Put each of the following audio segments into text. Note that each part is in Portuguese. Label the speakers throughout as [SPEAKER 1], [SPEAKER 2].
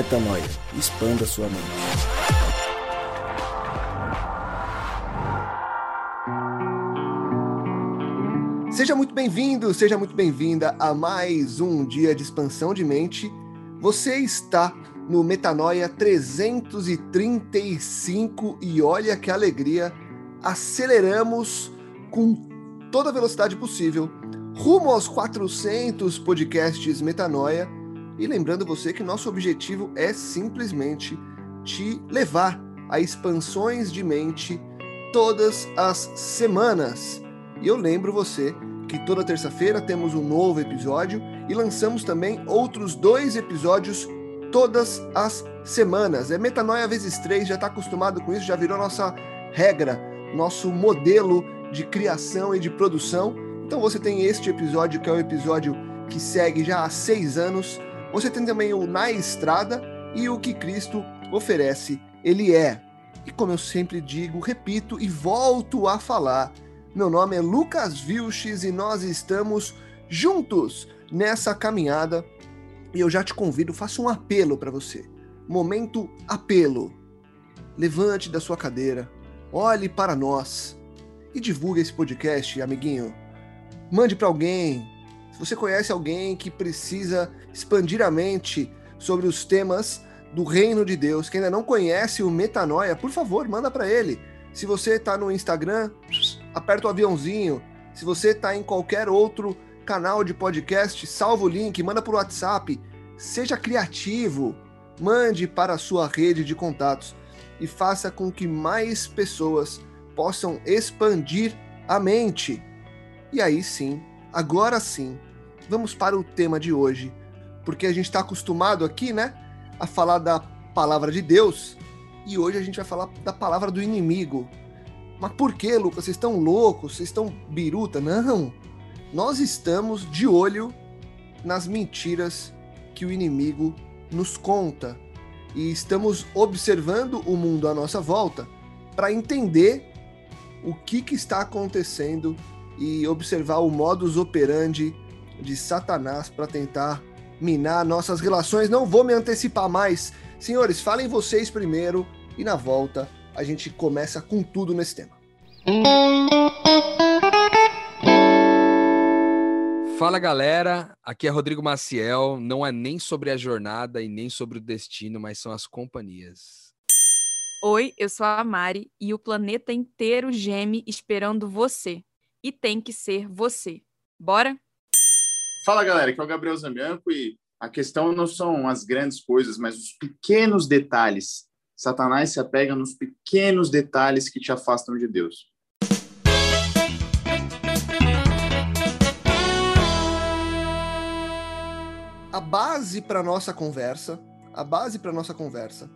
[SPEAKER 1] Metanoia. Expanda sua mente.
[SPEAKER 2] Seja muito bem-vindo, seja muito bem-vinda a mais um dia de expansão de mente. Você está no Metanoia 335 e olha que alegria, aceleramos com toda a velocidade possível rumo aos 400 podcasts Metanoia. E lembrando você que nosso objetivo é simplesmente te levar a expansões de mente todas as semanas. E eu lembro você que toda terça-feira temos um novo episódio e lançamos também outros dois episódios todas as semanas. É Metanoia vezes três, já está acostumado com isso, já virou nossa regra, nosso modelo de criação e de produção. Então você tem este episódio, que é o episódio que segue já há seis anos. Você tem também o Na Estrada e o que Cristo oferece, ele é. E como eu sempre digo, repito e volto a falar, meu nome é Lucas Vilches e nós estamos juntos nessa caminhada. E eu já te convido, faço um apelo para você. Momento apelo. Levante da sua cadeira, olhe para nós e divulgue esse podcast, amiguinho. Mande para alguém. Você conhece alguém que precisa expandir a mente sobre os temas do reino de Deus, que ainda não conhece o Metanoia, por favor, manda para ele. Se você está no Instagram, aperta o aviãozinho. Se você está em qualquer outro canal de podcast, salva o link, manda por WhatsApp. Seja criativo, mande para a sua rede de contatos e faça com que mais pessoas possam expandir a mente. E aí sim, agora sim, vamos para o tema de hoje, porque a gente está acostumado aqui, né, a falar da palavra de Deus e hoje a gente vai falar da palavra do inimigo. Mas por que, Lucas? Vocês estão loucos? Vocês estão biruta? Não! Nós estamos de olho nas mentiras que o inimigo nos conta e estamos observando o mundo à nossa volta para entender o que, que está acontecendo e observar o modus operandi de Satanás para tentar minar nossas relações. Não vou me antecipar mais. Senhores, falem vocês primeiro e na volta a gente começa com tudo nesse tema.
[SPEAKER 3] Fala galera, aqui é Rodrigo Maciel. Não é nem sobre a jornada e nem sobre o destino, mas são as companhias.
[SPEAKER 4] Oi, eu sou a Mari e o planeta inteiro geme esperando você e tem que ser você. Bora?
[SPEAKER 5] Fala galera, aqui é o Gabriel Zambianco e a questão não são as grandes coisas, mas os pequenos detalhes. Satanás se apega nos pequenos detalhes que te afastam de Deus.
[SPEAKER 2] A base para nossa conversa, a base para nossa conversa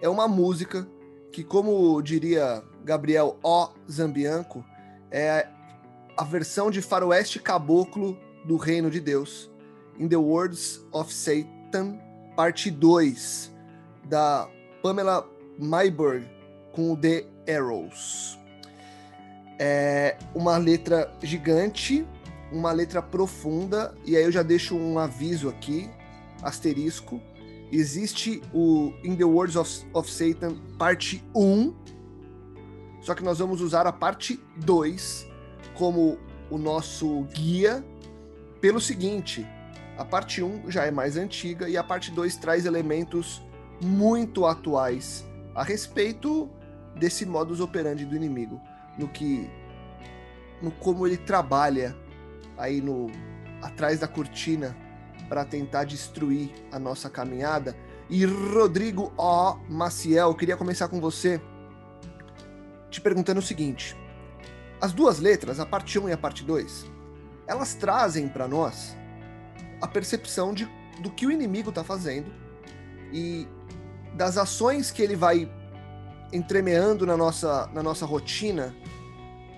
[SPEAKER 2] é uma música que, como diria Gabriel O. Zambianco, é a versão de faroeste caboclo do Reino de Deus, In the Words of Satan, parte 2, da Pamela Mayberg com o The Arrows. É uma letra gigante, uma letra profunda, e aí eu já deixo um aviso aqui, asterisco. Existe o In the Words of, of Satan, parte 1, só que nós vamos usar a parte 2 como o nosso guia pelo seguinte: a parte 1 já é mais antiga e a parte 2 traz elementos muito atuais a respeito desse modus operandi do inimigo, no que no como ele trabalha aí no atrás da cortina para tentar destruir a nossa caminhada. E Rodrigo O. Maciel, queria começar com você te perguntando o seguinte: as duas letras, a parte 1 e a parte 2, elas trazem para nós a percepção de, do que o inimigo está fazendo e das ações que ele vai entremeando na nossa, na nossa rotina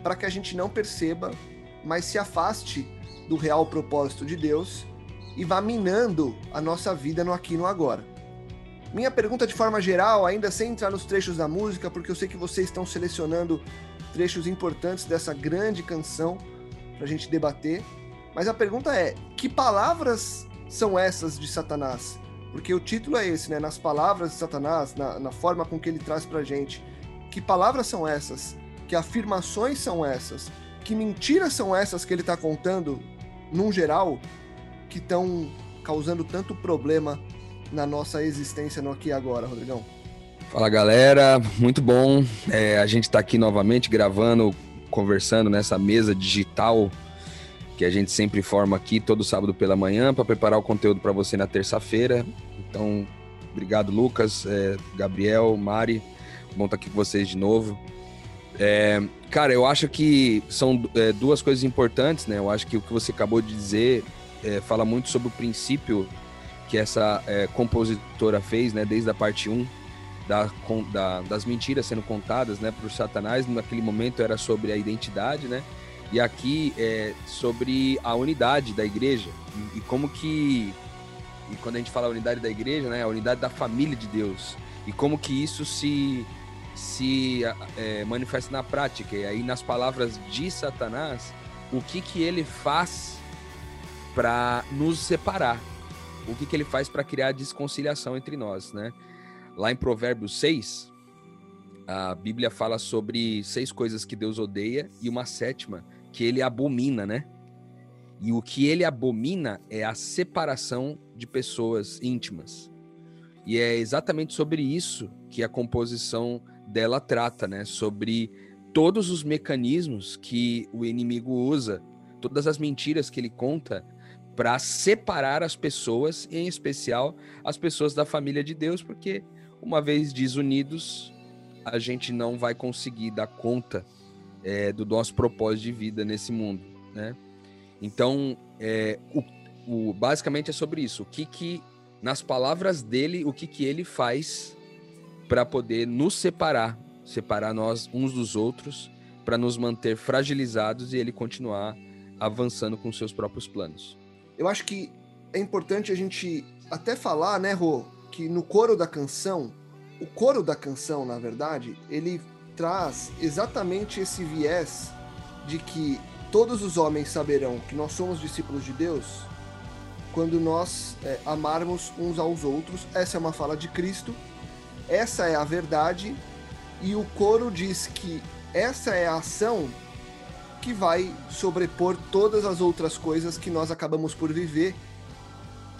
[SPEAKER 2] para que a gente não perceba, mas se afaste do real propósito de Deus e vá minando a nossa vida no aqui e no agora. Minha pergunta de forma geral, ainda sem entrar nos trechos da música, porque eu sei que vocês estão selecionando trechos importantes dessa grande canção para a gente debater. Mas a pergunta é: que palavras são essas de Satanás Porque o título é esse, né? Nas palavras de Satanás, na, na forma com que ele traz pra gente. Que palavras são essas? Que afirmações são essas? Que mentiras são essas que ele está contando, num geral, que estão causando tanto problema na nossa existência no aqui e agora, Rodrigão?
[SPEAKER 3] Fala galera, muito bom. É, a gente está aqui novamente gravando, conversando nessa mesa digital que a gente sempre forma aqui todo sábado pela manhã para preparar o conteúdo para você na terça-feira. Então, obrigado Lucas, é, Gabriel, Mari, bom estar tá aqui com vocês de novo. É, cara, eu acho que são é, duas coisas importantes, né? Eu acho que o que você acabou de dizer é, fala muito sobre o princípio que essa é, compositora fez, né? Desde a parte 1, da, da, das mentiras sendo contadas, né? Por Satanás, naquele momento era sobre a identidade, né? E aqui é sobre a unidade da igreja e, e como que e quando a gente fala unidade da igreja, né, a unidade da família de Deus e como que isso se se é, manifesta na prática. E aí, nas palavras de Satanás, o que, que ele faz para nos separar? O que, que ele faz para criar desconciliação entre nós, né? Lá em Provérbios 6, a Bíblia fala sobre seis coisas que Deus odeia e uma sétima que ele abomina, né? E o que ele abomina é a separação de pessoas íntimas. E é exatamente sobre isso que a composição dela trata, né? Sobre todos os mecanismos que o inimigo usa, todas as mentiras que ele conta para separar as pessoas, em especial as pessoas da família de Deus, porque uma vez desunidos, a gente não vai conseguir dar conta é, do nosso propósito de vida nesse mundo, né? Então, é, o, o, basicamente é sobre isso. O que que, nas palavras dele, o que que ele faz para poder nos separar, separar nós uns dos outros, para nos manter fragilizados e ele continuar avançando com seus próprios planos.
[SPEAKER 2] Eu acho que é importante a gente até falar, né, Rô, que no coro da canção, o coro da canção, na verdade, ele traz exatamente esse viés de que todos os homens saberão que nós somos discípulos de Deus quando nós é, amarmos uns aos outros. Essa é uma fala de Cristo essa é a verdade, e o coro diz que essa é a ação que vai sobrepor todas as outras coisas que nós acabamos por viver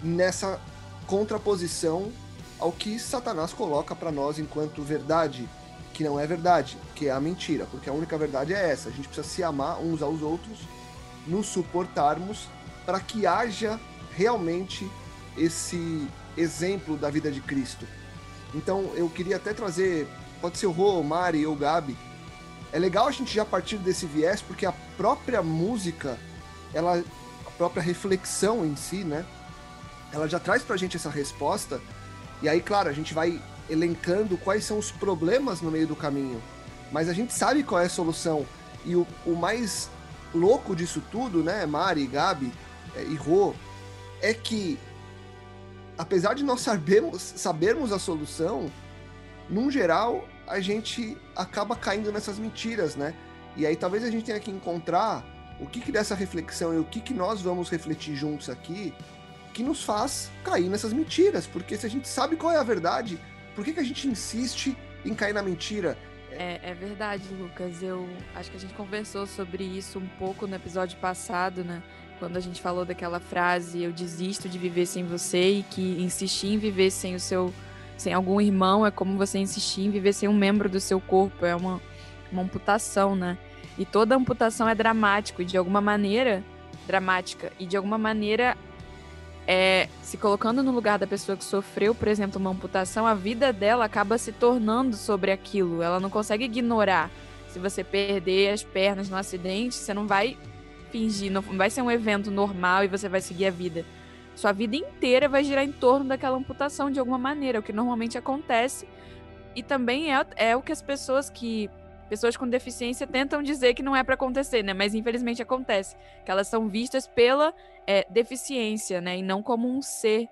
[SPEAKER 2] nessa contraposição ao que Satanás coloca para nós enquanto verdade, que não é verdade, que é a mentira, porque a única verdade é essa. A gente precisa se amar uns aos outros, nos suportarmos para que haja realmente esse exemplo da vida de Cristo. Então eu queria até trazer, pode ser o Rô, o Mari ou o Gabi. É legal a gente já partir desse viés, porque a própria música, ela, a própria reflexão em si, né? Ela já traz pra gente essa resposta. E aí, claro, a gente vai elencando quais são os problemas no meio do caminho. Mas a gente sabe qual é a solução. E o, o mais louco disso tudo, né, Mari, Gabi é, e Rô, é que apesar de nós sabermos, sabermos a solução, num geral, a gente acaba caindo nessas mentiras, né? E aí talvez a gente tenha que encontrar o que, que dessa reflexão e o que, que nós vamos refletir juntos aqui que nos faz cair nessas mentiras. Porque se a gente sabe qual é a verdade, por que, que a gente insiste em cair na mentira?
[SPEAKER 4] É, é verdade, Lucas. Eu acho que a gente conversou sobre isso um pouco no episódio passado, né? quando a gente falou daquela frase eu desisto de viver sem você e que insistir em viver sem o seu sem algum irmão é como você insistir em viver sem um membro do seu corpo, é uma, uma amputação, né? E toda amputação é dramático e de alguma maneira dramática e de alguma maneira é, se colocando no lugar da pessoa que sofreu, por exemplo, uma amputação, a vida dela acaba se tornando sobre aquilo. Ela não consegue ignorar. Se você perder as pernas no acidente, você não vai fingir, não vai ser um evento normal e você vai seguir a vida. Sua vida inteira vai girar em torno daquela amputação de alguma maneira, o que normalmente acontece. E também é, é o que as pessoas que. Pessoas com deficiência tentam dizer que não é para acontecer, né? Mas infelizmente acontece. Que elas são vistas pela é, deficiência, né? E não como um ser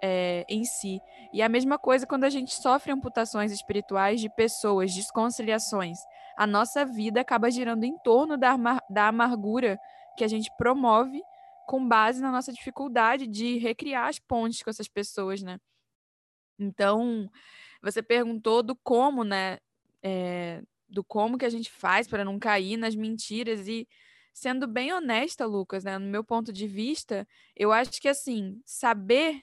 [SPEAKER 4] é, em si. E a mesma coisa quando a gente sofre amputações espirituais de pessoas, desconciliações a nossa vida acaba girando em torno da, da amargura que a gente promove com base na nossa dificuldade de recriar as pontes com essas pessoas, né? Então, você perguntou do como, né? É, do como que a gente faz para não cair nas mentiras e sendo bem honesta, Lucas, né, no meu ponto de vista, eu acho que assim, saber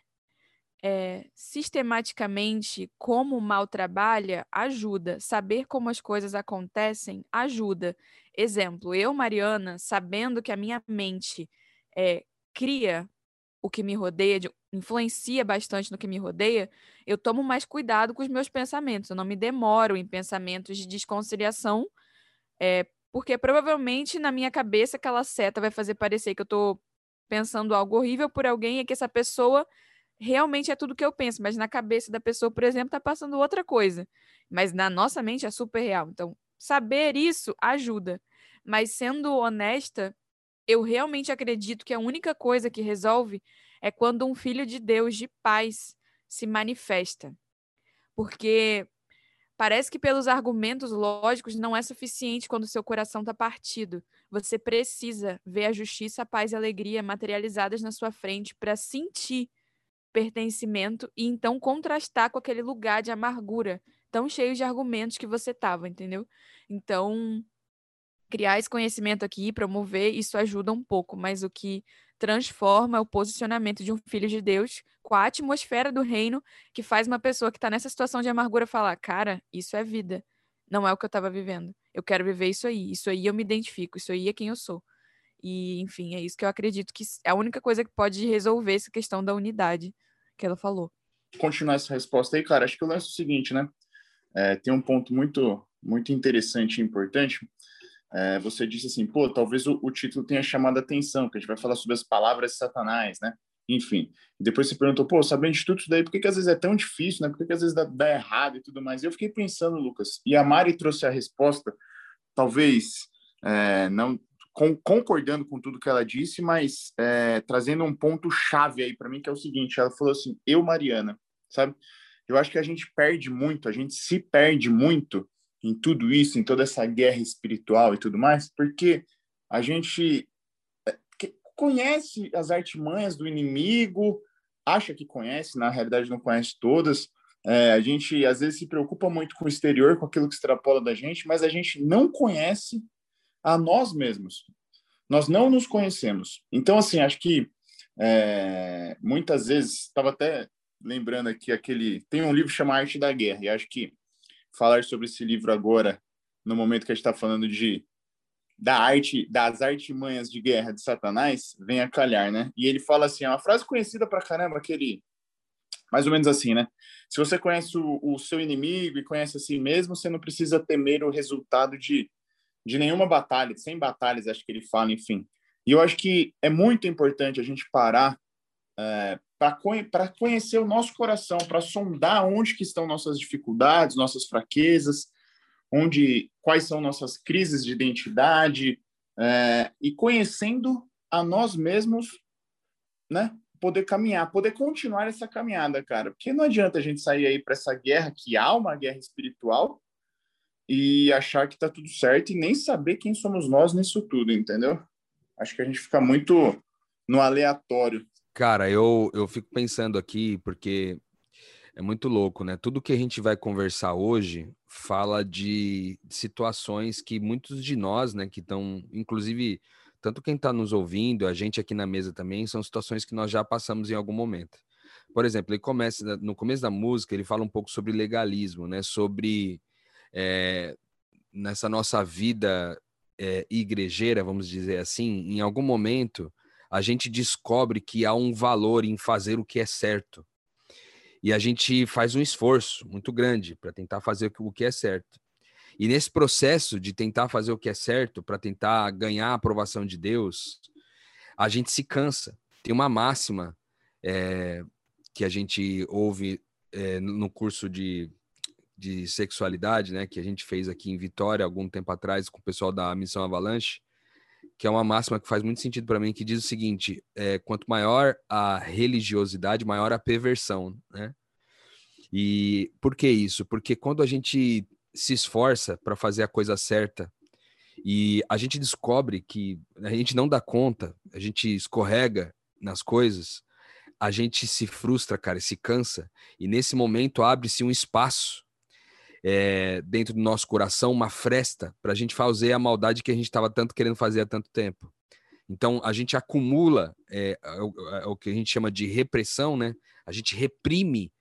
[SPEAKER 4] é, sistematicamente como o mal trabalha ajuda. Saber como as coisas acontecem ajuda. Exemplo, eu, Mariana, sabendo que a minha mente é, cria o que me rodeia, de, influencia bastante no que me rodeia, eu tomo mais cuidado com os meus pensamentos. Eu não me demoro em pensamentos de desconciliação, é, porque provavelmente na minha cabeça aquela seta vai fazer parecer que eu estou pensando algo horrível por alguém e que essa pessoa realmente é tudo que eu penso, mas na cabeça da pessoa, por exemplo, está passando outra coisa. Mas na nossa mente é super real. Então, saber isso ajuda. Mas sendo honesta, eu realmente acredito que a única coisa que resolve é quando um filho de Deus, de paz, se manifesta. Porque Parece que pelos argumentos lógicos não é suficiente quando seu coração está partido. Você precisa ver a justiça, a paz e a alegria materializadas na sua frente para sentir pertencimento e então contrastar com aquele lugar de amargura tão cheio de argumentos que você estava, entendeu? Então, criar esse conhecimento aqui, promover, isso ajuda um pouco, mas o que transforma o posicionamento de um filho de Deus com a atmosfera do reino que faz uma pessoa que está nessa situação de amargura falar: cara, isso é vida, não é o que eu estava vivendo. Eu quero viver isso aí, isso aí eu me identifico, isso aí é quem eu sou. E, enfim, é isso que eu acredito que é a única coisa que pode resolver essa questão da unidade que ela falou.
[SPEAKER 5] Continuar essa resposta aí, cara, acho que o lance é o seguinte, né? É, tem um ponto muito, muito interessante e importante é, você disse assim, pô, talvez o, o, título tenha chamado a atenção, que a gente vai falar sobre as palavras de Satanás, né? Enfim. Depois você perguntou, pô, sabendo de tudo isso daí, por que, que às vezes é tão difícil, né? Por que, que às vezes dá, dá errado e tudo mais? E eu fiquei pensando, Lucas, e a Mari trouxe a resposta, talvez é, não com, concordando com tudo que ela disse, mas é, trazendo um ponto chave aí para mim, que é o seguinte: ela falou assim, eu, Mariana, sabe? Eu acho que a gente perde muito, a gente se perde muito em tudo isso, em toda essa guerra espiritual e tudo mais, porque a gente é, conhece as artimanhas do inimigo, acha que conhece, na realidade não conhece todas. É, a gente às vezes se preocupa muito com o exterior, com aquilo que extrapola da gente, mas a gente não conhece a nós mesmos. Nós não nos conhecemos. Então, assim, acho que é, muitas vezes, estava até lembrando aqui aquele. Tem um livro chamado Arte da Guerra, e acho que falar sobre esse livro agora, no momento que a gente está falando de da arte, das artimanhas de guerra de Satanás, vem a calhar, né? E ele fala assim, é uma frase conhecida pra caramba, aquele mais ou menos assim, né? Se você conhece o, o, seu inimigo e conhece a si mesmo, você não precisa temer o resultado de, de nenhuma batalha, sem batalhas, acho que ele fala, enfim. E eu acho que é muito importante a gente parar é, para conhecer o nosso coração, para sondar onde que estão nossas dificuldades, nossas fraquezas, onde quais são nossas crises de identidade é, e conhecendo a nós mesmos, né? Poder caminhar, poder continuar essa caminhada, cara. Porque não adianta a gente sair aí para essa guerra que há uma guerra espiritual e achar que tá tudo certo e nem saber quem somos nós nisso tudo, entendeu? Acho que a gente fica muito no aleatório
[SPEAKER 3] Cara, eu, eu fico pensando aqui, porque é muito louco, né? Tudo que a gente vai conversar hoje fala de situações que muitos de nós, né, que estão, inclusive, tanto quem está nos ouvindo, a gente aqui na mesa também, são situações que nós já passamos em algum momento. Por exemplo, ele começa, no começo da música, ele fala um pouco sobre legalismo, né? Sobre é, nessa nossa vida é, igrejeira, vamos dizer assim, em algum momento a gente descobre que há um valor em fazer o que é certo. E a gente faz um esforço muito grande para tentar fazer o que é certo. E nesse processo de tentar fazer o que é certo, para tentar ganhar a aprovação de Deus, a gente se cansa. Tem uma máxima é, que a gente ouve é, no curso de, de sexualidade, né, que a gente fez aqui em Vitória algum tempo atrás com o pessoal da Missão Avalanche, que é uma máxima que faz muito sentido para mim, que diz o seguinte: é, quanto maior a religiosidade, maior a perversão, né? E por que isso? Porque quando a gente se esforça para fazer a coisa certa E a gente descobre que a gente não dá conta, a gente escorrega nas coisas, a gente se frustra, cara, se cansa, e nesse momento abre-se um espaço é, dentro do nosso coração, uma fresta, para a gente fazer a maldade que a gente estava tanto querendo fazer há tanto tempo. Então, a gente acumula é, o, o, que a gente chama de repressão, né? A gente reprime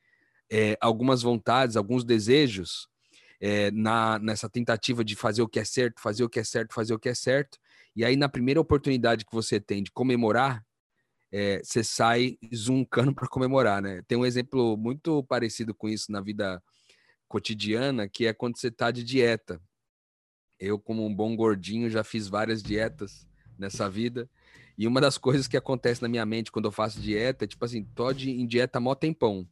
[SPEAKER 3] é, algumas vontades, alguns desejos na, nessa tentativa de fazer o que é certo, fazer o que é certo, fazer o que é certo. E aí, na primeira oportunidade que você tem de comemorar, você sai zuncando para comemorar, né? Tem um exemplo muito parecido com isso na vida cotidiana, que é quando você está de dieta. Eu, como um bom gordinho, já fiz várias dietas nessa vida. E uma das coisas que acontece na minha mente quando eu faço dieta é tipo assim, tô de, em dieta mó tempão.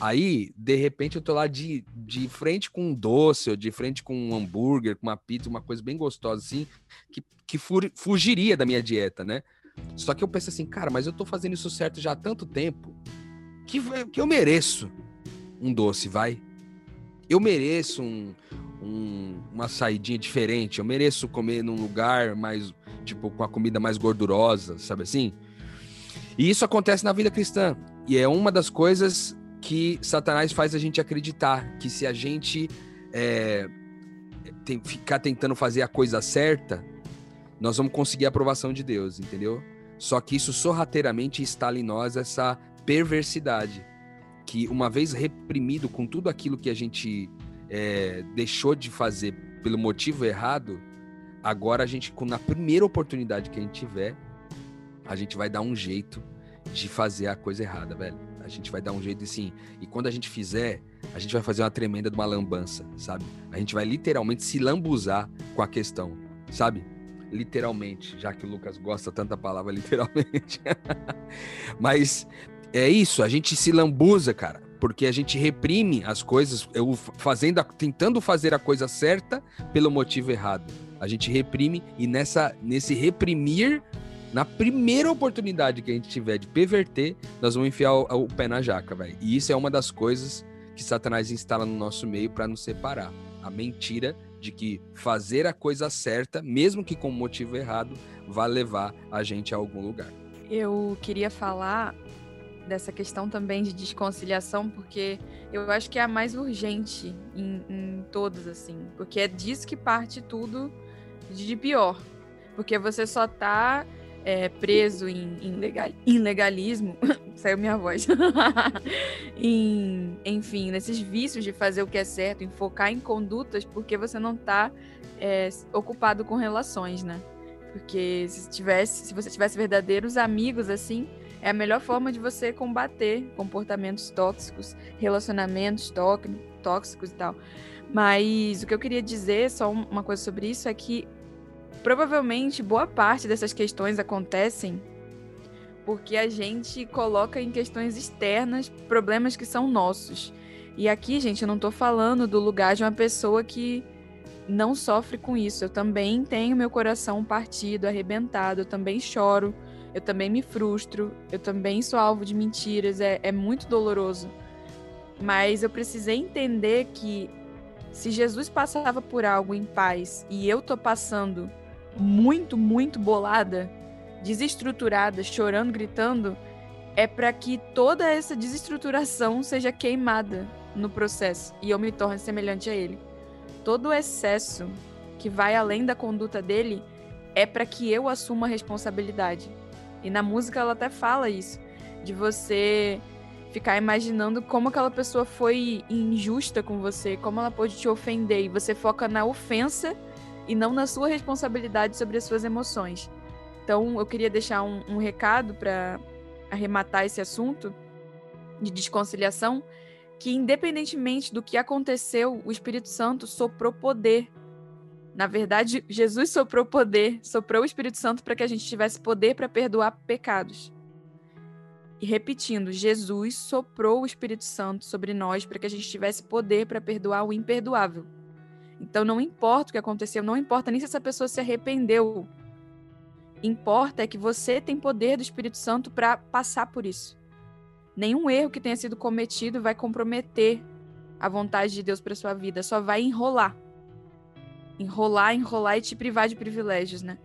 [SPEAKER 3] Aí, de repente, eu tô lá de, de frente com um doce, ou de frente com um hambúrguer, com uma pizza, uma coisa bem gostosa, assim, que, que fugiria da minha dieta, né? Só que eu penso assim, cara, mas eu tô fazendo isso certo já há tanto tempo que, que eu mereço um doce, vai. Eu mereço um, um, uma saidinha diferente, eu mereço comer num lugar mais, tipo, com a comida mais gordurosa, sabe assim? E isso acontece na vida cristã. E é uma das coisas que Satanás faz a gente acreditar que se a gente é, tem, ficar tentando fazer a coisa certa, nós vamos conseguir a aprovação de Deus, entendeu? Só que isso sorrateiramente instala em nós essa perversidade, que uma vez reprimido com tudo aquilo que a gente é, deixou de fazer pelo motivo errado, agora a gente, na primeira oportunidade que a gente tiver, a gente vai dar um jeito de fazer a coisa errada, velho. A gente vai dar um jeito assim. E quando a gente fizer, a gente vai fazer uma tremenda de uma lambança, sabe? A gente vai literalmente se lambuzar com a questão, sabe? Literalmente, já que o Lucas gosta tanta palavra literalmente. Mas é isso, a gente se lambuza, cara, porque a gente reprime as coisas, eu fazendo, tentando fazer a coisa certa pelo motivo errado. A gente reprime e nessa nesse reprimir na primeira oportunidade que a gente tiver de perverter, nós vamos enfiar o, o pé na jaca, velho. E isso é uma das coisas que Satanás instala no nosso meio para nos separar. A mentira de que fazer a coisa certa, mesmo que com motivo errado, vai levar a gente a algum lugar.
[SPEAKER 4] Eu queria falar dessa questão também de desconciliação, porque eu acho que é a mais urgente em, em todos, assim. Porque é disso que parte tudo de pior. Porque você só tá é, preso em, em, legal, legalismo, saiu minha voz, em, enfim, nesses vícios de fazer o que é certo, em focar em condutas, porque você não está é, ocupado com relações, né? Porque se, tivesse, se você tivesse verdadeiros amigos, assim, é a melhor forma de você combater comportamentos tóxicos, relacionamentos tóxicos e tal. Mas o que eu queria dizer, só uma coisa sobre isso, é que Provavelmente boa parte dessas questões acontecem porque a gente coloca em questões externas problemas que são nossos. E aqui, gente, eu não estou falando do lugar de uma pessoa que não sofre com isso. Eu também tenho meu coração partido, arrebentado, eu também choro, eu também me frustro, eu também sou alvo de mentiras, é, é muito doloroso. Mas eu precisei entender que se Jesus passava por algo em paz e eu tô passando muito, muito bolada, desestruturada, chorando, gritando, é para que toda essa desestruturação seja queimada no processo e eu me torne semelhante a ele. Todo o excesso que vai além da conduta dele é para que eu assuma a responsabilidade. E na música ela até fala isso, de você ficar imaginando como aquela pessoa foi injusta com você, como ela pode te ofender, e você foca na ofensa e não na sua responsabilidade sobre as suas emoções. Então, eu queria deixar um, um recado para arrematar esse assunto de desconciliação, que independentemente do que aconteceu, o Espírito Santo soprou poder. Na verdade, Jesus soprou poder, soprou o Espírito Santo para que a gente tivesse poder para perdoar pecados. E repetindo, Jesus soprou o Espírito Santo sobre nós para que a gente tivesse poder para perdoar o imperdoável. Então não importa o que aconteceu, não importa nem se essa pessoa se arrependeu. Importa é que você tem poder do Espírito Santo para passar por isso. Nenhum erro que tenha sido cometido vai comprometer a vontade de Deus para sua vida, só vai enrolar. Enrolar, enrolar e te privar de privilégios, né?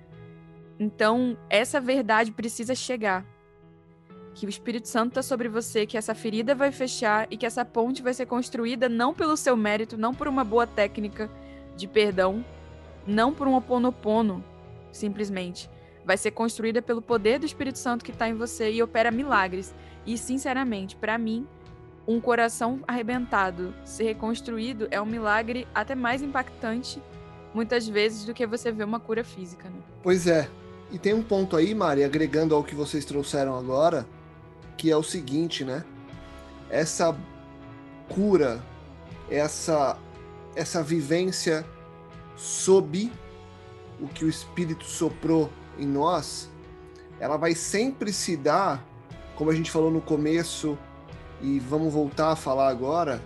[SPEAKER 4] Então, essa verdade precisa chegar. Que o Espírito Santo está sobre você, que essa ferida vai fechar e que essa ponte vai ser construída não pelo seu mérito, não por uma boa técnica de perdão, não por um oponopono, simplesmente. Vai ser construída pelo poder do Espírito Santo que está em você e opera milagres. E, sinceramente, para mim, um coração arrebentado ser reconstruído é um milagre até mais impactante, muitas vezes, do que você ver uma cura física. Né?
[SPEAKER 2] Pois é. E tem um ponto aí, Mari, agregando ao que vocês trouxeram agora, que é o seguinte, né? Essa cura, essa essa vivência sob o que o Espírito soprou em nós, ela vai sempre se dar, como a gente falou no começo e vamos voltar a falar agora,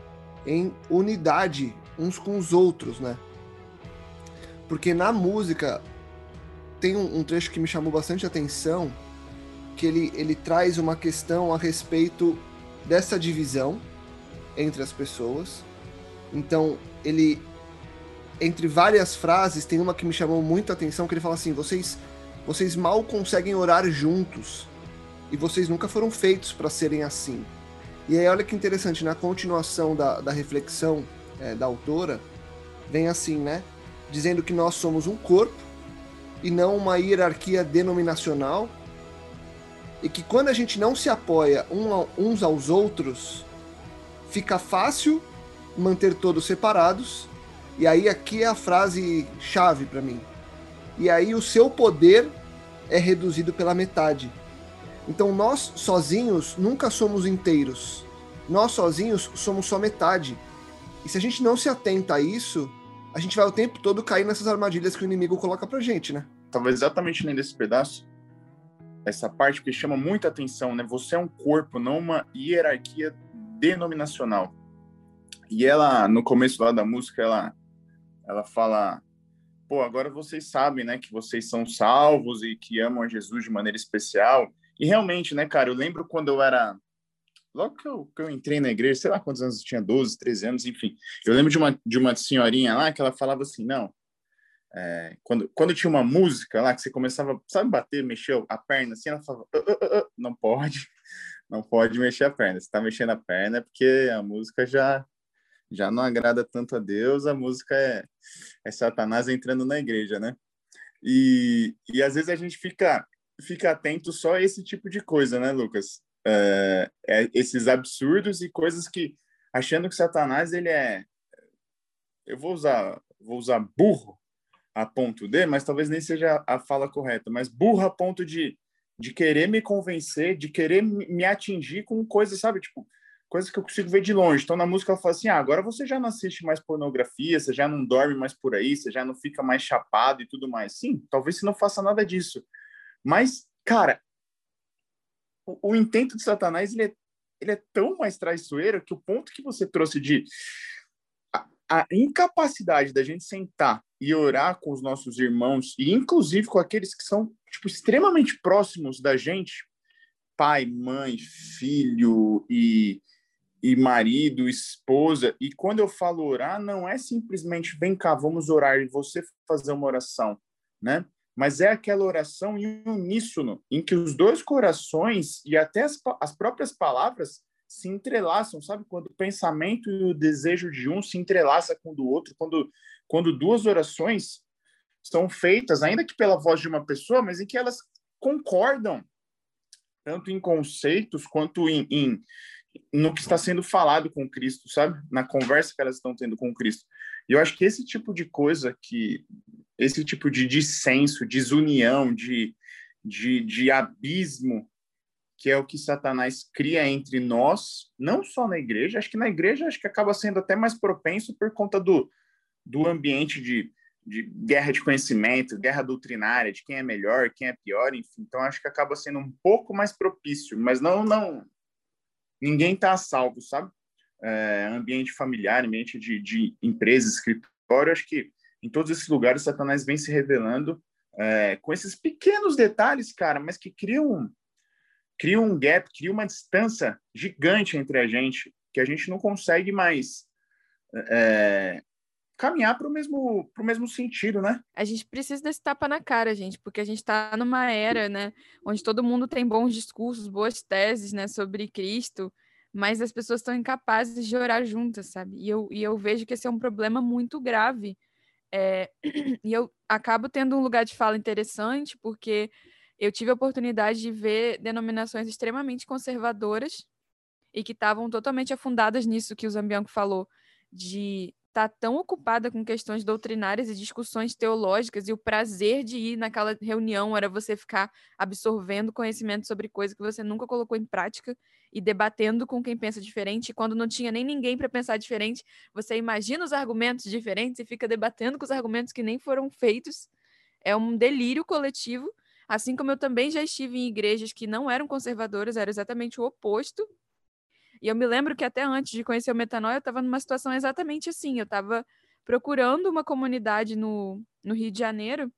[SPEAKER 2] em unidade uns com os outros, né? Porque na música tem um, um trecho que me chamou bastante atenção, que ele, ele traz uma questão a respeito dessa divisão entre as pessoas. Então, ele entre várias frases, tem uma que me chamou muito a atenção, que ele fala assim: "Vocês vocês mal conseguem orar juntos e vocês nunca foram feitos para serem assim". E aí olha que interessante, na continuação da, da reflexão é, da autora, vem assim, né? Dizendo que nós somos um corpo e não uma hierarquia denominacional, e que quando a gente não se apoia uns aos outros, fica fácil manter todos separados. E aí aqui é a frase chave para mim. E aí o seu poder é reduzido pela metade. Então nós sozinhos nunca somos inteiros. Nós sozinhos somos só metade. E se a gente não se atenta a isso, a gente vai o tempo todo cair nessas armadilhas que o inimigo coloca pra gente, né?
[SPEAKER 5] Talvez exatamente nem desse pedaço, essa parte que chama muita atenção, né? Você é um corpo, não uma hierarquia denominacional. E ela, no começo lá da música, ela, ela fala: pô, agora vocês sabem, né, que vocês são salvos e que amam a Jesus de maneira especial. E realmente, né, cara, eu lembro quando eu era logo que eu, que eu entrei na igreja, sei lá quantos anos eu tinha, 12, 13 anos, enfim. Eu lembro de uma, de uma senhorinha lá que ela falava assim, não, é, quando, quando tinha uma música lá que você começava, sabe, bater, mexer a perna assim, ela falava, não pode, não pode mexer a perna. Você está mexendo a perna é porque a música já já não agrada tanto a Deus, a música é, é Satanás entrando na igreja, né? E, e às vezes a gente fica fica atento só a esse tipo de coisa, né, Lucas? É, é, esses absurdos e coisas que achando que Satanás ele é eu vou usar vou usar burro a ponto de, mas talvez nem seja a fala correta, mas burro a ponto de, de querer me convencer, de querer me atingir com coisas, sabe, tipo, coisas que eu consigo ver de longe. Então na música ela fala assim: ah, agora você já não assiste mais pornografia, você já não dorme mais por aí, você já não fica mais chapado e tudo mais. Sim, talvez você não faça nada disso. Mas, cara, o, o intento de Satanás ele é, ele é tão mais traiçoeiro que o ponto que você trouxe de a, incapacidade da gente sentar e orar com os nossos irmãos e inclusive com aqueles que são tipo extremamente próximos da gente, pai, mãe, filho e e marido, esposa. E quando eu falo orar, não é simplesmente vem cá, vamos orar e você fazer uma oração, né? Mas é aquela oração em uníssono, em que os dois corações e até as, as próprias palavras se entrelaçam, sabe? Quando o pensamento e o desejo de um se entrelaça com o do outro, quando, quando duas orações são feitas, ainda que pela voz de uma pessoa, mas em que elas concordam, tanto em conceitos quanto em, em no que está sendo falado com Cristo, sabe? Na conversa que elas estão tendo com Cristo. E eu acho que esse tipo de coisa que esse tipo de dissenso, desunião, de, de, de abismo, que é o que Satanás cria entre nós, não só na igreja, acho que na igreja acho que acaba sendo até mais propenso por conta do, do ambiente de, de guerra de conhecimento, guerra doutrinária, de quem é melhor, quem é pior, enfim. Então acho que acaba sendo um pouco mais propício, mas não não ninguém está salvo, sabe? É, ambiente familiar, ambiente de, de empresa, escritório, acho que em todos esses lugares, Satanás vem se revelando é, com esses pequenos detalhes, cara, mas que criam, criam um gap, criam uma distância gigante entre a gente, que a gente não consegue mais. É, caminhar para o mesmo, pro mesmo sentido, né?
[SPEAKER 4] A gente precisa desse tapa na cara, gente, porque a gente está numa era, né, onde todo mundo tem bons discursos, boas teses, né, sobre Cristo, mas as pessoas estão incapazes de orar juntas, sabe? E eu, e eu vejo que esse é um problema muito grave. É, e eu acabo tendo um lugar de fala interessante, porque eu tive a oportunidade de ver denominações extremamente conservadoras e que estavam totalmente afundadas nisso que o Zambianco falou, de estar tá tão ocupada com questões doutrinárias e discussões teológicas, e o prazer de ir naquela reunião era você ficar absorvendo conhecimento sobre coisa que você nunca colocou em prática e debatendo com quem pensa diferente, e quando não tinha nem ninguém para pensar diferente, você imagina os argumentos diferentes e fica debatendo com os argumentos que nem foram feitos. É um delírio coletivo, assim como eu também já estive em igrejas que não eram conservadoras, era exatamente o oposto, e eu me lembro que até antes de conhecer o Metanoia, eu estava numa situação exatamente assim. Eu estava procurando uma comunidade no, no Rio de Janeiro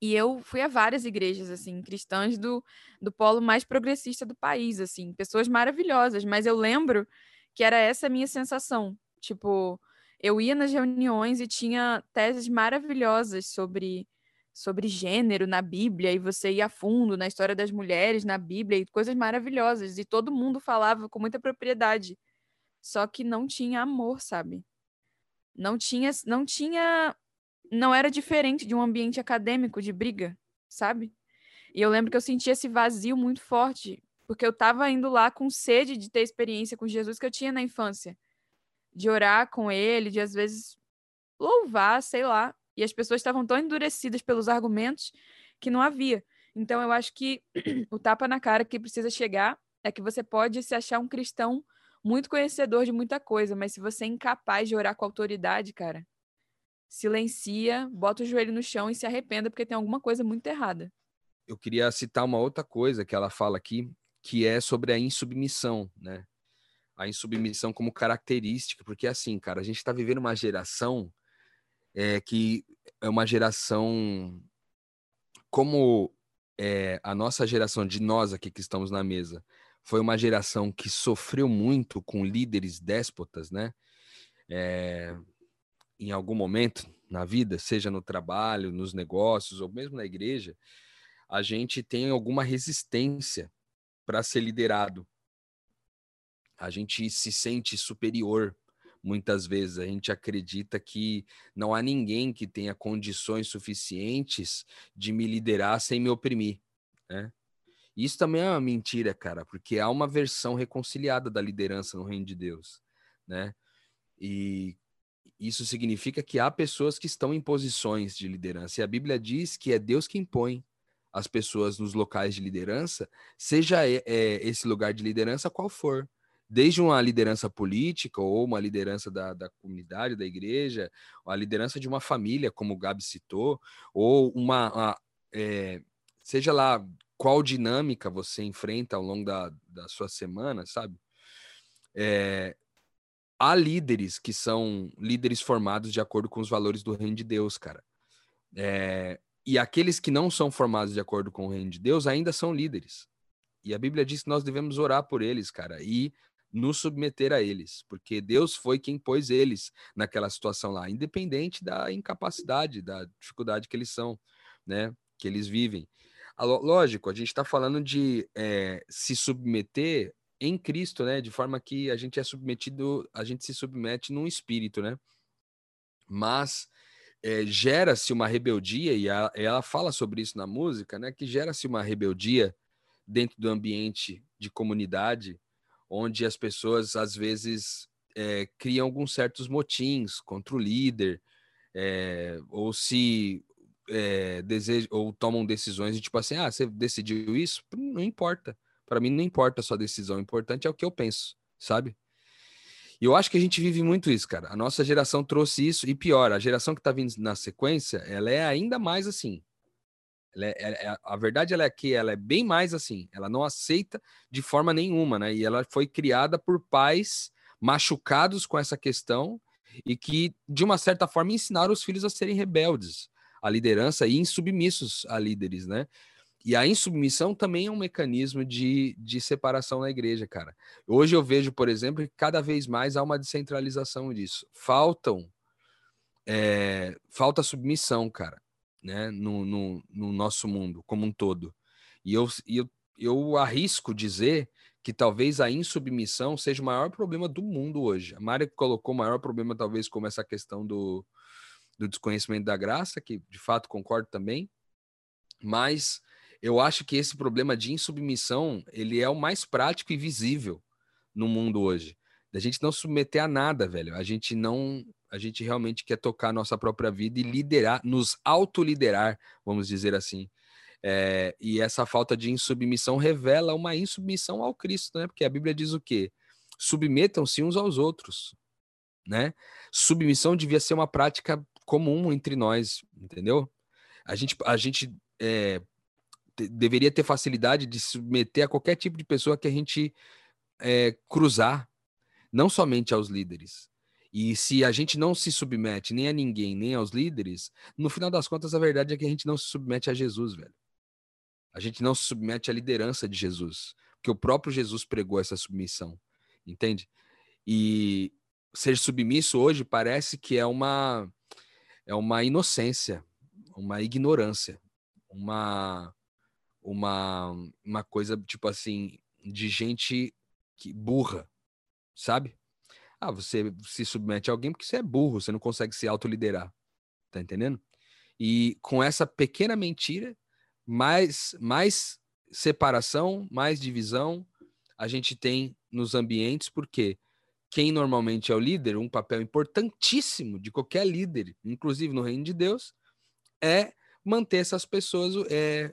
[SPEAKER 4] e eu fui a várias igrejas, assim, cristãs do, do polo mais progressista do país, assim, pessoas maravilhosas, mas eu lembro que era essa a minha sensação. Tipo, eu ia nas reuniões e tinha teses maravilhosas sobre sobre gênero na Bíblia e você ia a fundo na história das mulheres na Bíblia e coisas maravilhosas e todo mundo falava com muita propriedade. Só que não tinha amor, sabe? Não tinha não tinha não era diferente de um ambiente acadêmico de briga, sabe? E eu lembro que eu sentia esse vazio muito forte, porque eu estava indo lá com sede de ter experiência com Jesus que eu tinha na infância, de orar com ele, de às vezes louvar, sei lá, e as pessoas estavam tão endurecidas pelos argumentos que não havia. Então, eu acho que o tapa na cara que precisa chegar é que você pode se achar um cristão muito conhecedor de muita coisa, mas se você é incapaz de orar com autoridade, cara, silencia, bota o joelho no chão e se arrependa porque tem alguma coisa muito errada.
[SPEAKER 3] Eu queria citar uma outra coisa que ela fala aqui, que é sobre a insubmissão, né? A insubmissão como característica, porque assim, cara, a gente está vivendo uma geração é, que é uma geração como é, a nossa geração de nós aqui que estamos na mesa foi uma geração que sofreu muito com líderes déspotas, né? É, em algum momento na vida, seja no trabalho, nos negócios ou mesmo na igreja, a gente tem alguma resistência para ser liderado. A gente se sente superior muitas vezes a gente acredita que não há ninguém que tenha condições suficientes de me liderar sem me oprimir, né? Isso também é uma mentira, cara, porque há uma versão reconciliada da liderança no reino de Deus, né? E isso significa que há pessoas que estão em posições de liderança. E a Bíblia diz que é Deus que impõe as pessoas nos locais de liderança, seja é, esse lugar de liderança qual for desde uma liderança política ou uma liderança da, da comunidade, da igreja, a liderança de uma família, como o Gabi citou, ou uma, uma é, seja lá qual dinâmica você enfrenta ao longo da, da sua semana, sabe? É, há líderes que são líderes formados de acordo com os valores do reino de Deus, cara. É, e aqueles que não são formados de acordo com o reino de Deus ainda são líderes. E a Bíblia diz que nós devemos orar por eles, cara, e nos submeter a eles, porque Deus foi quem pôs eles naquela situação lá, independente da incapacidade, da dificuldade que eles são, né, que eles vivem. Lógico, a gente está falando de é, se submeter em Cristo, né, de forma que a gente é submetido, a gente se submete num espírito, né, mas é, gera-se uma rebeldia, e a, ela fala sobre isso na música, né, que gera-se uma rebeldia dentro do ambiente de comunidade, onde as pessoas às vezes é, criam alguns certos motins contra o líder, é, ou se é, ou tomam decisões de tipo assim, ah, você decidiu isso? Não importa. Para mim não importa a sua decisão, o importante é o que eu penso, sabe? E eu acho que a gente vive muito isso, cara. A nossa geração trouxe isso, e pior, a geração que tá vindo na sequência, ela é ainda mais assim. Ela é, é, é, a verdade ela é que ela é bem mais assim. Ela não aceita de forma nenhuma, né? E ela foi criada por pais machucados com essa questão e que, de uma certa forma, ensinaram os filhos a serem rebeldes à liderança e insubmissos a líderes, né? E a insubmissão também é um mecanismo de, de separação na igreja, cara. Hoje eu vejo, por exemplo, que cada vez mais há uma descentralização disso. Faltam é, falta submissão, cara, né? No, no, no, nosso mundo como um todo. E eu, eu, eu arrisco dizer que talvez a insubmissão seja o maior problema do mundo hoje. A Mária colocou o maior problema, talvez, como essa questão do, do desconhecimento da graça, que de fato concordo também, mas eu acho que esse problema de insubmissão, ele é o mais prático e visível no mundo hoje. Da gente não submeter a nada, velho. A gente não, a gente realmente quer tocar a nossa própria vida e liderar, nos autoliderar, vamos dizer assim. É, e essa falta de insubmissão revela uma insubmissão ao Cristo, né? Porque a Bíblia diz o quê? Submetam-se uns aos outros, né? Submissão devia ser uma prática comum entre nós, entendeu? A gente, a gente é, deveria ter facilidade de submeter a qualquer tipo de pessoa que a gente é, cruzar, não somente aos líderes. E se a gente não se submete nem a ninguém, nem aos líderes, no final das contas, a verdade é que a gente não se submete a Jesus, velho. A gente não se submete à liderança de Jesus, porque o próprio Jesus pregou essa submissão, entende? E ser submisso hoje parece que é uma é uma inocência, uma ignorância, uma uma uma coisa tipo assim de gente que burra, sabe? Ah, você se submete a alguém porque você é burro, você não consegue se autoliderar. Tá entendendo? E com essa pequena mentira, mais mais separação, mais divisão a gente tem nos ambientes, porque quem normalmente é o líder, um papel importantíssimo de qualquer líder, inclusive no reino de Deus, é manter essas pessoas é,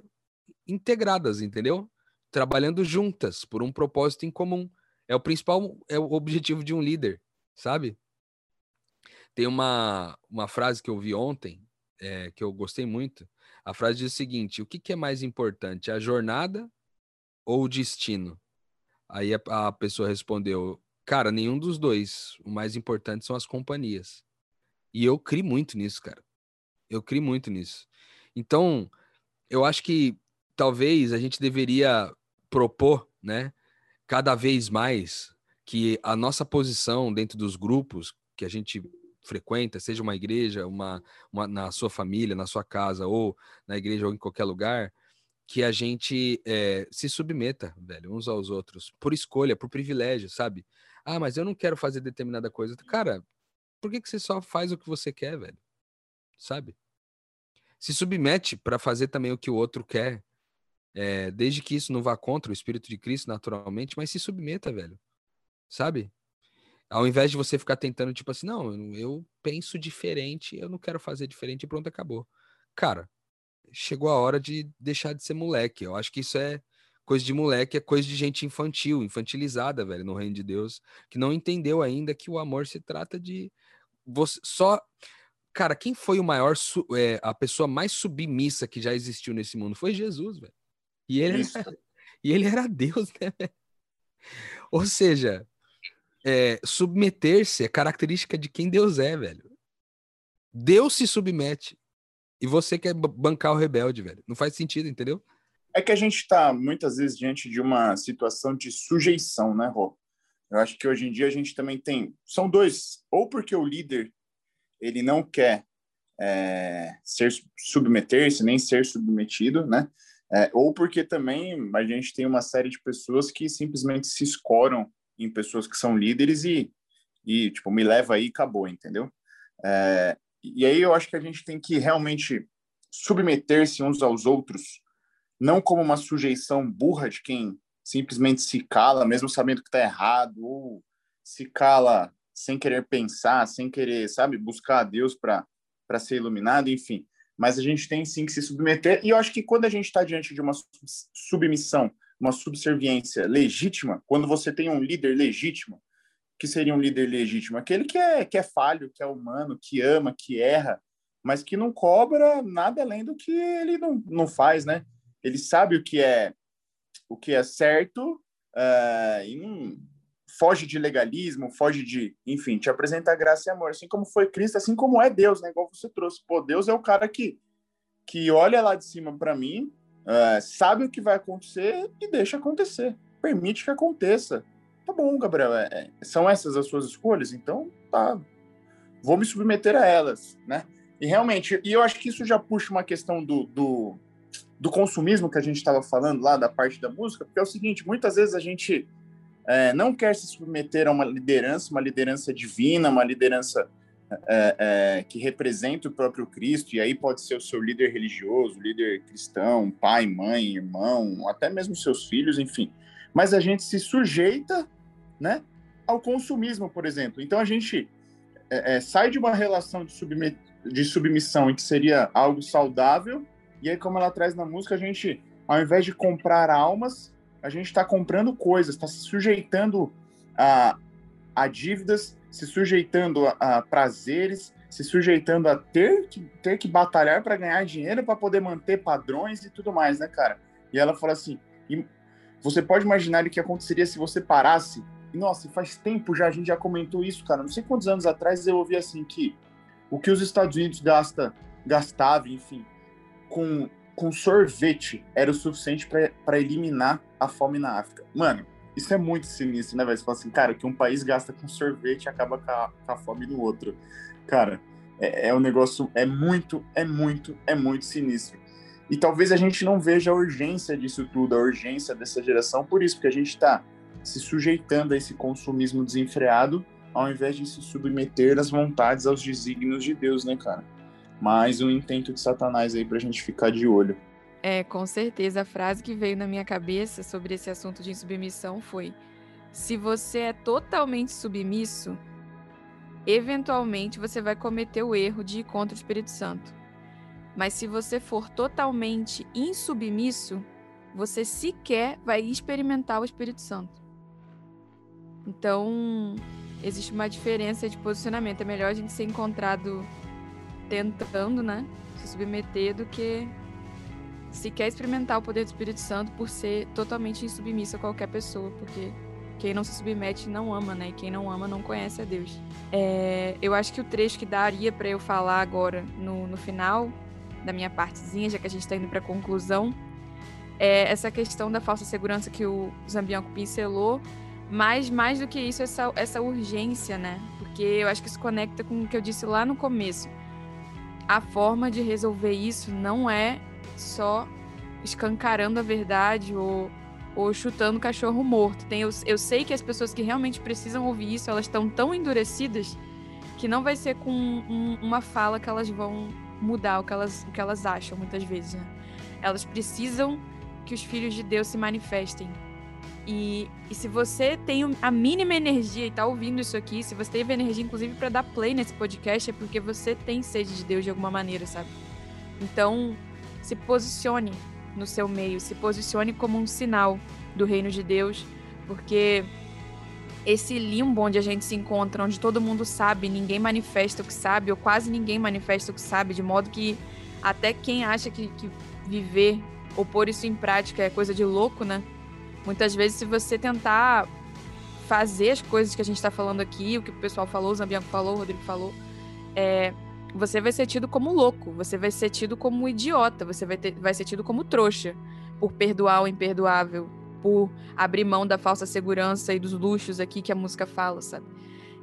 [SPEAKER 3] integradas, entendeu? Trabalhando juntas por um propósito em comum. É o principal, é o objetivo de um líder, sabe? Tem uma, uma frase que eu vi ontem, é, que eu gostei muito. A frase diz o seguinte: o que, que é mais importante, a jornada ou o destino? Aí a, a pessoa respondeu: Cara, nenhum dos dois. O mais importante são as companhias. E eu crio muito nisso, cara. Eu crio muito nisso. Então, eu acho que talvez a gente deveria propor, né, cada vez mais que a nossa posição dentro dos grupos que a gente frequenta, seja uma igreja, uma, uma na sua família, na sua casa ou na igreja ou em qualquer lugar, que a gente é, se submeta, velho, uns aos outros, por escolha, por privilégio, sabe? Ah, mas eu não quero fazer determinada coisa. Cara, por que, que você só faz o que você quer, velho? Sabe? Se submete para fazer também o que o outro quer. É, desde que isso não vá contra o Espírito de Cristo, naturalmente, mas se submeta, velho. Sabe? Ao invés de você ficar tentando, tipo assim, não, eu penso diferente, eu não quero fazer diferente e pronto, acabou. Cara, chegou a hora de deixar de ser moleque. Eu acho que isso é coisa de moleque, é coisa de gente infantil, infantilizada, velho, no reino de Deus, que não entendeu ainda que o amor se trata de você só Cara, quem foi o maior, é, a pessoa mais submissa que já existiu nesse mundo? Foi Jesus, velho. E ele, era, e ele era Deus, né? Ou seja, é, submeter-se é característica de quem Deus é, velho. Deus se submete. E você quer bancar o rebelde, velho. Não faz sentido, entendeu?
[SPEAKER 5] É que a gente está muitas vezes diante de uma situação de sujeição, né, Rô? Eu acho que hoje em dia a gente também tem. São dois. Ou porque o líder ele não quer é, ser submeter-se, nem ser submetido, né? É, ou porque também a gente tem uma série de pessoas que simplesmente se escoram em pessoas que são líderes e, e tipo, me leva aí e acabou, entendeu? É, e aí eu acho que a gente tem que realmente submeter-se uns aos outros não como uma sujeição burra de quem simplesmente se cala, mesmo sabendo que está errado, ou se cala sem querer pensar, sem querer, sabe, buscar a Deus para ser iluminado, enfim. Mas a gente tem sim que se submeter, e eu acho que quando a gente está diante de uma submissão, uma subserviência legítima, quando você tem um líder legítimo, que seria um líder legítimo? Aquele que é, que é falho, que é humano, que ama, que erra, mas que não cobra nada além do que ele não, não faz, né? ele sabe o que é o que é certo uh, e não foge de legalismo, foge de, enfim, te apresenta graça e amor, assim como foi Cristo, assim como é Deus, né? Igual você trouxe. Pô, Deus é o cara que que olha lá de cima para mim, uh, sabe o que vai acontecer e deixa acontecer, permite que aconteça. Tá bom, Gabriel, é, é, são essas as suas escolhas, então tá vou me submeter a elas, né? E realmente, e eu acho que isso já puxa uma questão do, do, do consumismo que a gente estava falando lá, da parte da música, porque é o seguinte, muitas vezes a gente é, não quer se submeter a uma liderança, uma liderança divina, uma liderança é, é, que representa o próprio Cristo, e aí pode ser o seu líder religioso, líder cristão, pai, mãe, irmão, até mesmo seus filhos, enfim. Mas a gente se sujeita né, ao consumismo, por exemplo. Então a gente é, é, sai de uma relação de, submet de submissão em que seria algo saudável, e aí, como ela traz na música, a gente, ao invés de comprar almas, a gente está comprando coisas, está se sujeitando a, a dívidas, se sujeitando a, a, prazeres, se sujeitando a ter que, ter que batalhar para ganhar dinheiro para poder manter padrões e tudo mais, né, cara? E ela fala assim: você pode imaginar o que aconteceria se você parasse? Nossa, faz tempo já, a gente já comentou isso, cara. Não sei quantos anos atrás eu ouvi assim que o que os Estados Unidos gasta, gastava, enfim, com, com sorvete era o suficiente para eliminar a fome na África. Mano, isso é muito sinistro, né, velho? Você fala assim, cara, que um país gasta com sorvete acaba com a, com a fome no outro. Cara, é, é um negócio, é muito, é muito, é muito sinistro. E talvez a gente não veja a urgência disso tudo, a urgência dessa geração, por isso, porque a gente está se sujeitando a esse consumismo desenfreado, ao invés de se submeter às vontades, aos desígnios de Deus, né, cara? Mais um intento de Satanás aí pra gente ficar de olho.
[SPEAKER 4] É, com certeza. A frase que veio na minha cabeça sobre esse assunto de insubmissão foi: se você é totalmente submisso, eventualmente você vai cometer o erro de ir contra o Espírito Santo. Mas se você for totalmente insubmisso, você sequer vai experimentar o Espírito Santo. Então, existe uma diferença de posicionamento. É melhor a gente ser encontrado tentando, né, se submeter do que se quer experimentar o poder do Espírito Santo por ser totalmente insubmisso a qualquer pessoa, porque quem não se submete não ama, né? E quem não ama não conhece a Deus. É, eu acho que o trecho que daria para eu falar agora no, no final da minha partezinha, já que a gente está indo para a conclusão, é essa questão da falsa segurança que o Zambianco pincelou, mas mais do que isso, essa, essa urgência, né? Porque eu acho que isso conecta com o que eu disse lá no começo. A forma de resolver isso não é só escancarando a verdade ou, ou chutando cachorro morto. Tem, eu, eu sei que as pessoas que realmente precisam ouvir isso, elas estão tão endurecidas que não vai ser com um, uma fala que elas vão mudar o que elas, o que elas acham, muitas vezes. Né? Elas precisam que os filhos de Deus se manifestem. E, e se você tem a mínima energia e tá ouvindo isso aqui, se você teve energia, inclusive, para dar play nesse podcast, é porque você tem sede de Deus de alguma maneira, sabe? Então, se posicione no seu meio, se posicione como um sinal do reino de Deus, porque esse limbo onde a gente se encontra, onde todo mundo sabe, ninguém manifesta o que sabe, ou quase ninguém manifesta o que sabe, de modo que até quem acha que, que viver ou pôr isso em prática é coisa de louco, né? Muitas vezes, se você tentar fazer as coisas que a gente está falando aqui, o que o pessoal falou, o Zambianco falou, o Rodrigo falou, é, você vai ser tido como louco, você vai ser tido como idiota, você vai, ter, vai ser tido como trouxa por perdoar o imperdoável, por abrir mão da falsa segurança e dos luxos aqui que a música fala, sabe?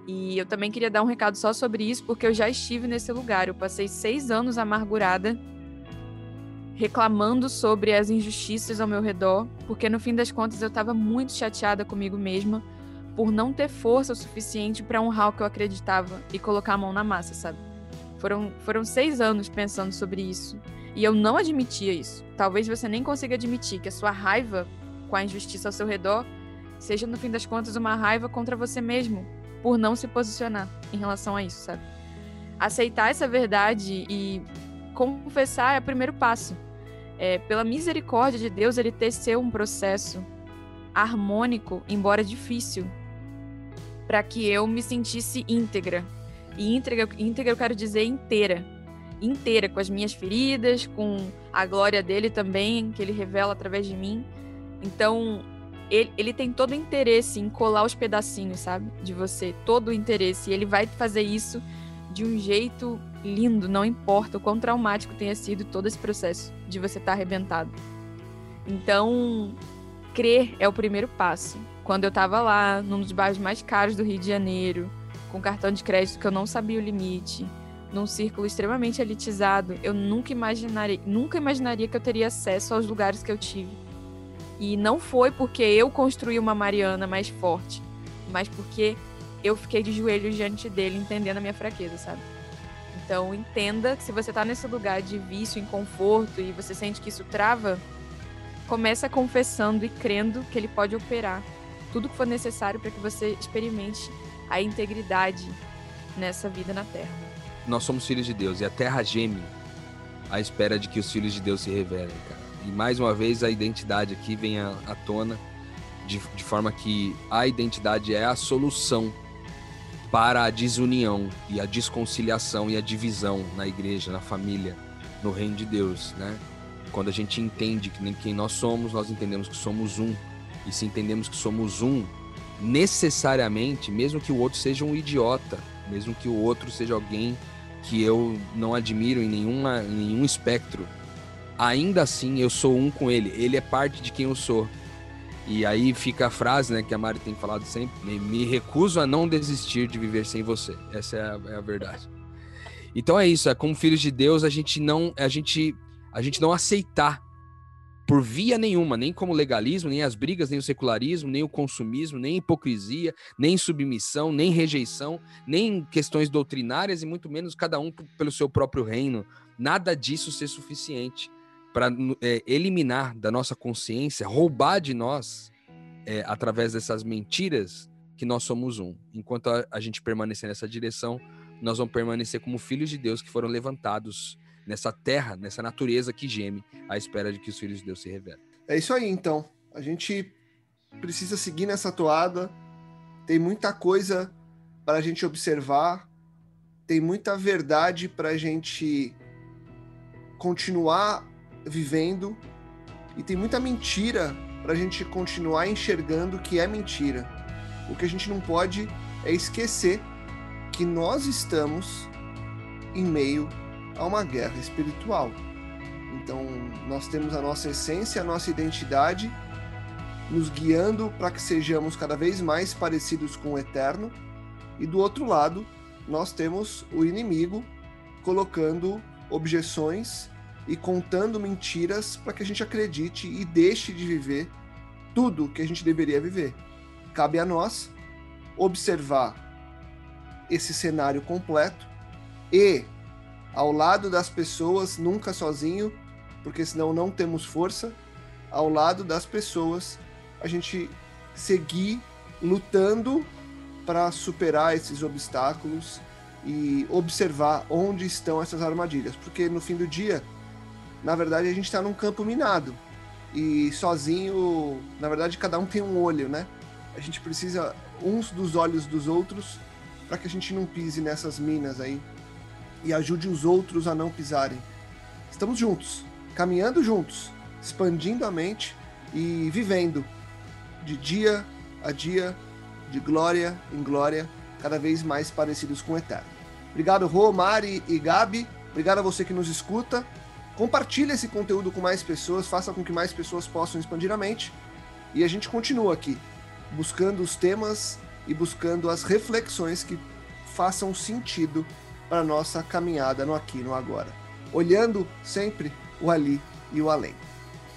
[SPEAKER 4] E eu também queria dar um recado só sobre isso, porque eu já estive nesse lugar. Eu passei seis anos amargurada, reclamando sobre as injustiças ao meu redor, porque no fim das contas eu estava muito chateada comigo mesma por não ter força o suficiente para honrar o que eu acreditava e colocar a mão na massa, sabe? Foram, foram seis anos pensando sobre isso. E eu não admitia isso. Talvez você nem consiga admitir que a sua raiva com a injustiça ao seu redor seja, no fim das contas, uma raiva contra você mesmo, por não se posicionar em relação a isso, sabe? Aceitar essa verdade e confessar é o primeiro passo. É, pela misericórdia de Deus, ele teceu um processo harmônico, embora difícil, para que eu me sentisse íntegra, e íntegra, íntegra eu quero dizer inteira. Inteira, com as minhas feridas, com a glória dele também, que ele revela através de mim. Então, ele, ele tem todo o interesse em colar os pedacinhos, sabe? De você. Todo o interesse. E ele vai fazer isso de um jeito lindo, não importa o quão traumático tenha sido todo esse processo de você estar tá arrebentado. Então, crer é o primeiro passo. Quando eu tava lá, num dos bairros mais caros do Rio de Janeiro, com cartão de crédito que eu não sabia o limite, num círculo extremamente elitizado, eu nunca imaginaria, nunca imaginaria que eu teria acesso aos lugares que eu tive. E não foi porque eu construí uma Mariana mais forte, mas porque eu fiquei de joelhos diante dele, entendendo a minha fraqueza, sabe? Então, entenda que se você tá nesse lugar de vício, conforto e você sente que isso trava, começa confessando e crendo que ele pode operar tudo que for necessário para que você experimente a integridade nessa vida na Terra
[SPEAKER 3] nós somos filhos de Deus e a terra geme à espera de que os filhos de Deus se revelem, cara. E mais uma vez a identidade aqui vem à, à tona de, de forma que a identidade é a solução para a desunião e a desconciliação e a divisão na igreja, na família, no reino de Deus, né? Quando a gente entende que nem quem nós somos, nós entendemos que somos um. E se entendemos que somos um, necessariamente, mesmo que o outro seja um idiota, mesmo que o outro seja alguém que eu não admiro em, nenhuma, em nenhum espectro, ainda assim eu sou um com ele. Ele é parte de quem eu sou. E aí fica a frase, né, que a Mari tem falado sempre: me recuso a não desistir de viver sem você. Essa é a, é a verdade. Então é isso. É como filhos de Deus a gente não a gente a gente não aceitar por via nenhuma, nem como legalismo, nem as brigas, nem o secularismo, nem o consumismo, nem hipocrisia, nem submissão, nem rejeição, nem questões doutrinárias e muito menos cada um pelo seu próprio reino. Nada disso ser suficiente para é, eliminar da nossa consciência, roubar de nós, é, através dessas mentiras, que nós somos um. Enquanto a, a gente permanecer nessa direção, nós vamos permanecer como filhos de Deus que foram levantados nessa terra, nessa natureza que geme à espera de que os filhos de Deus se revelem.
[SPEAKER 2] É isso aí, então. A gente precisa seguir nessa toada. Tem muita coisa para a gente observar, tem muita verdade para a gente continuar vivendo e tem muita mentira para a gente continuar enxergando que é mentira. O que a gente não pode é esquecer que nós estamos em meio a uma guerra espiritual. Então, nós temos a nossa essência, a nossa identidade, nos guiando para que sejamos cada vez mais parecidos com o eterno, e do outro lado, nós temos o inimigo colocando objeções e contando mentiras para que a gente acredite e deixe de viver tudo que a gente deveria viver. Cabe a nós observar esse cenário completo e ao lado das pessoas, nunca sozinho, porque senão não temos força. Ao lado das pessoas, a gente seguir lutando para superar esses obstáculos e observar onde estão essas armadilhas, porque no fim do dia, na verdade, a gente está num campo minado e sozinho, na verdade, cada um tem um olho, né? A gente precisa uns dos olhos dos outros para que a gente não pise nessas minas aí e ajude os outros a não pisarem. Estamos juntos, caminhando juntos, expandindo a mente e vivendo de dia a dia, de glória em glória, cada vez mais parecidos com o Eterno. Obrigado, Rô, Mari e Gabi. Obrigado a você que nos escuta. Compartilhe esse conteúdo com mais pessoas, faça com que mais pessoas possam expandir a mente. E a gente continua aqui, buscando os temas e buscando as reflexões que façam sentido para nossa caminhada no aqui, no agora. Olhando sempre o ali e o além.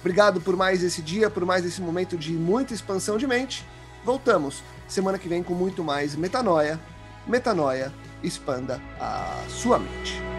[SPEAKER 2] Obrigado por mais esse dia, por mais esse momento de muita expansão de mente. Voltamos semana que vem com muito mais metanoia. Metanoia, expanda a sua mente.